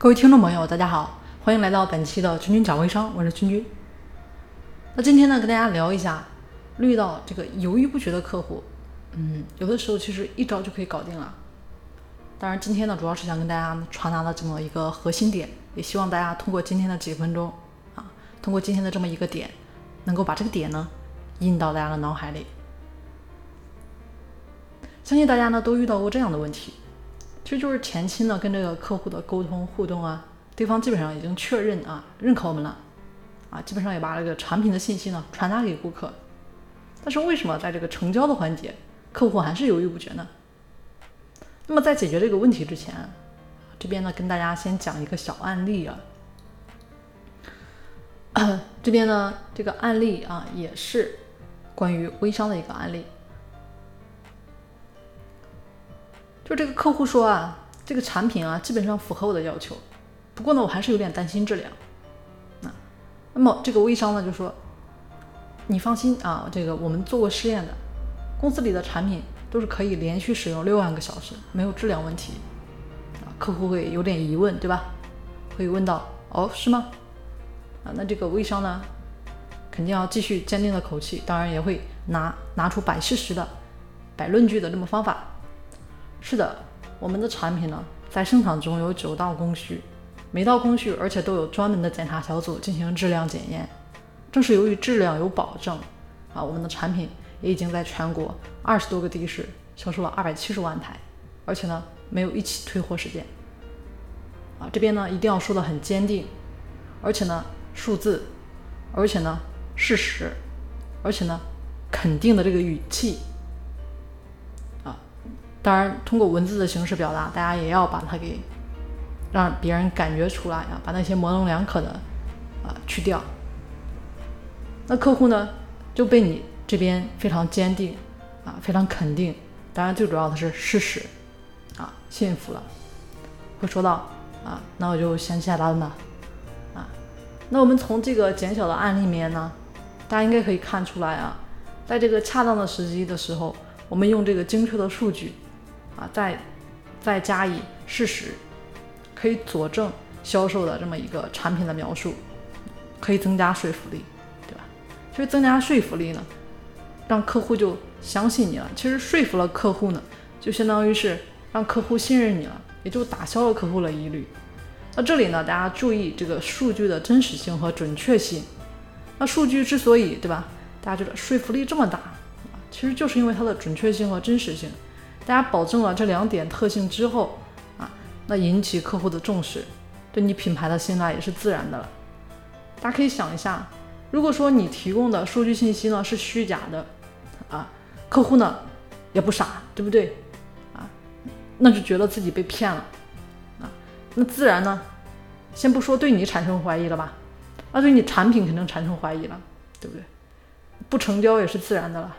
各位听众朋友，大家好，欢迎来到本期的君君讲微商，我是君君。那今天呢，跟大家聊一下，遇到这个犹豫不决的客户，嗯，有的时候其实一招就可以搞定了。当然，今天呢，主要是想跟大家传达的这么一个核心点，也希望大家通过今天的几分钟啊，通过今天的这么一个点，能够把这个点呢印到大家的脑海里。相信大家呢都遇到过这样的问题。其实就是前期呢跟这个客户的沟通互动啊，对方基本上已经确认啊认可我们了，啊基本上也把这个产品的信息呢传达给顾客，但是为什么在这个成交的环节，客户还是犹豫不决呢？那么在解决这个问题之前，这边呢跟大家先讲一个小案例啊，这边呢这个案例啊也是关于微商的一个案例。就这个客户说啊，这个产品啊基本上符合我的要求，不过呢我还是有点担心质量。那那么这个微商呢就说，你放心啊，这个我们做过试验的，公司里的产品都是可以连续使用六万个小时，没有质量问题。啊，客户会有点疑问，对吧？会问到，哦是吗？啊，那这个微商呢，肯定要继续坚定的口气，当然也会拿拿出摆事实的、摆论据的这么方法。是的，我们的产品呢，在生产中有九道工序，每道工序而且都有专门的检查小组进行质量检验。正是由于质量有保证，啊，我们的产品也已经在全国二十多个地市销售了二百七十万台，而且呢，没有一起退货事件。啊，这边呢一定要说的很坚定，而且呢数字，而且呢事实，而且呢肯定的这个语气。当然，通过文字的形式表达，大家也要把它给让别人感觉出来啊，把那些模棱两可的啊去掉。那客户呢就被你这边非常坚定啊，非常肯定，当然最主要的是事实啊，信服了。会说到啊，那我就先下单吧啊。那我们从这个减小的案例里面呢，大家应该可以看出来啊，在这个恰当的时机的时候，我们用这个精确的数据。啊，再再加以事实，可以佐证销售的这么一个产品的描述，可以增加说服力，对吧？其实增加说服力呢，让客户就相信你了。其实说服了客户呢，就相当于是让客户信任你了，也就打消了客户的疑虑。那这里呢，大家注意这个数据的真实性和准确性。那数据之所以对吧，大家觉得说服力这么大，其实就是因为它的准确性和真实性。大家保证了这两点特性之后，啊，那引起客户的重视，对你品牌的信赖也是自然的了。大家可以想一下，如果说你提供的数据信息呢是虚假的，啊，客户呢也不傻，对不对？啊，那就觉得自己被骗了，啊，那自然呢，先不说对你产生怀疑了吧，那对你产品肯定产生怀疑了，对不对？不成交也是自然的了。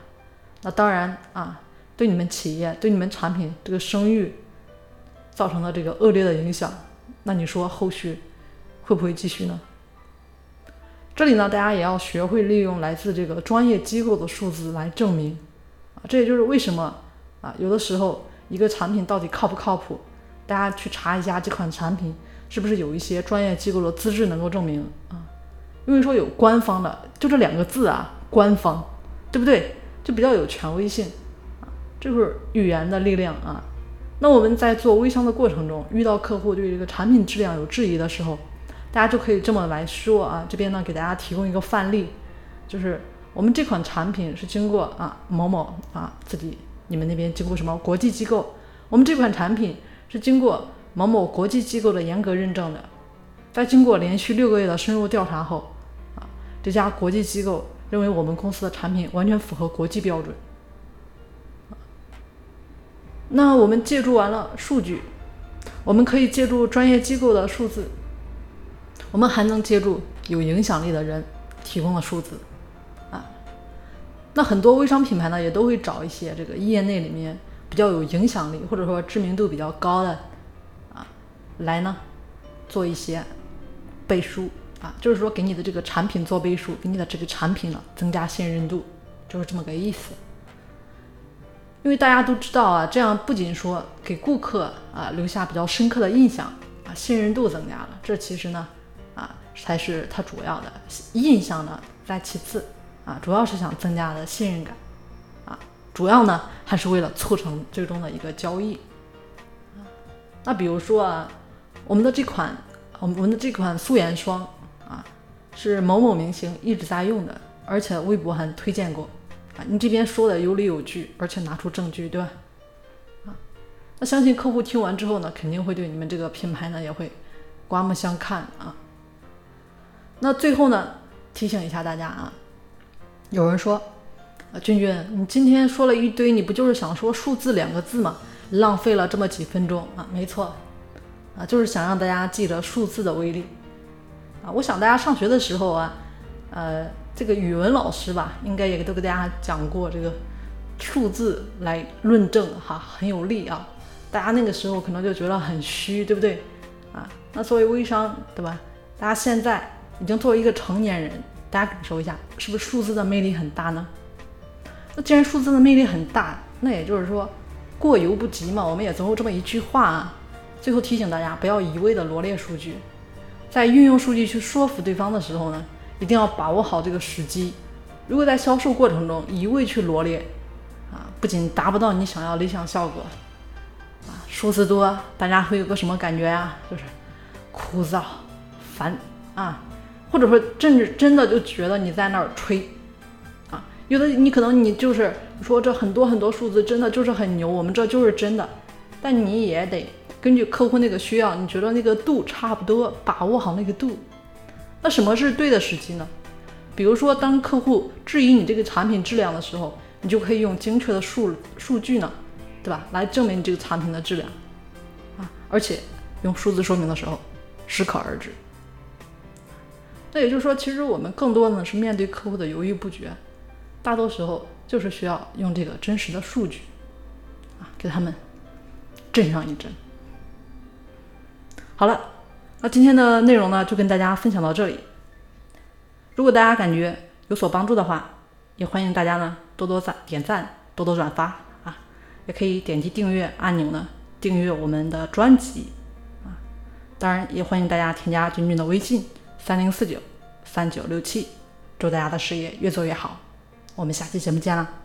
那当然啊。对你们企业、对你们产品这个声誉造成了这个恶劣的影响，那你说后续会不会继续呢？这里呢，大家也要学会利用来自这个专业机构的数字来证明啊，这也就是为什么啊，有的时候一个产品到底靠不靠谱，大家去查一下这款产品是不是有一些专业机构的资质能够证明啊，因为说有官方的，就这两个字啊，官方，对不对？就比较有权威性。这就是语言的力量啊！那我们在做微商的过程中，遇到客户对这个产品质量有质疑的时候，大家就可以这么来说啊。这边呢，给大家提供一个范例，就是我们这款产品是经过啊某某啊自己你们那边经过什么国际机构，我们这款产品是经过某某国际机构的严格认证的，在经过连续六个月的深入调查后，啊这家国际机构认为我们公司的产品完全符合国际标准。那我们借助完了数据，我们可以借助专业机构的数字，我们还能借助有影响力的人提供的数字，啊，那很多微商品牌呢也都会找一些这个业内里面比较有影响力或者说知名度比较高的啊，来呢做一些背书啊，就是说给你的这个产品做背书，给你的这个产品呢增加信任度，就是这么个意思。因为大家都知道啊，这样不仅说给顾客啊留下比较深刻的印象啊，信任度增加了。这其实呢，啊，才是它主要的印象呢，在其次啊，主要是想增加的信任感啊，主要呢还是为了促成最终的一个交易。那比如说啊，我们的这款我们的这款素颜霜啊，是某某明星一直在用的，而且微博还推荐过你这边说的有理有据，而且拿出证据，对吧？啊那相信客户听完之后呢，肯定会对你们这个品牌呢也会刮目相看啊。那最后呢，提醒一下大家啊，有人说啊，君君，你今天说了一堆，你不就是想说数字两个字吗？浪费了这么几分钟啊，没错啊，就是想让大家记得数字的威力啊。我想大家上学的时候啊，呃，这个语文老师吧，应该也都给大家讲过这个数字来论证哈，很有力啊。大家那个时候可能就觉得很虚，对不对？啊，那作为微商，对吧？大家现在已经作为一个成年人，大家感受一下，是不是数字的魅力很大呢？那既然数字的魅力很大，那也就是说，过犹不及嘛。我们也总有这么一句话啊。最后提醒大家，不要一味的罗列数据，在运用数据去说服对方的时候呢，一定要把握好这个时机。如果在销售过程中一味去罗列，啊，不仅达不到你想要理想效果。啊数字多，大家会有个什么感觉呀？就是枯燥、烦啊，或者说甚至真的就觉得你在那儿吹啊。有的你可能你就是说这很多很多数字真的就是很牛，我们这就是真的，但你也得根据客户那个需要，你觉得那个度差不多，把握好那个度。那什么是对的时机呢？比如说当客户质疑你这个产品质量的时候，你就可以用精确的数数据呢。对吧？来证明你这个产品的质量啊，而且用数字说明的时候适可而止。那也就是说，其实我们更多的呢是面对客户的犹豫不决，大多时候就是需要用这个真实的数据啊，给他们震上一震。好了，那今天的内容呢，就跟大家分享到这里。如果大家感觉有所帮助的话，也欢迎大家呢多多赞点赞，多多转发啊。也可以点击订阅按钮呢，订阅我们的专辑啊。当然，也欢迎大家添加君君的微信三零四九三九六七，祝大家的事业越做越好。我们下期节目见啦！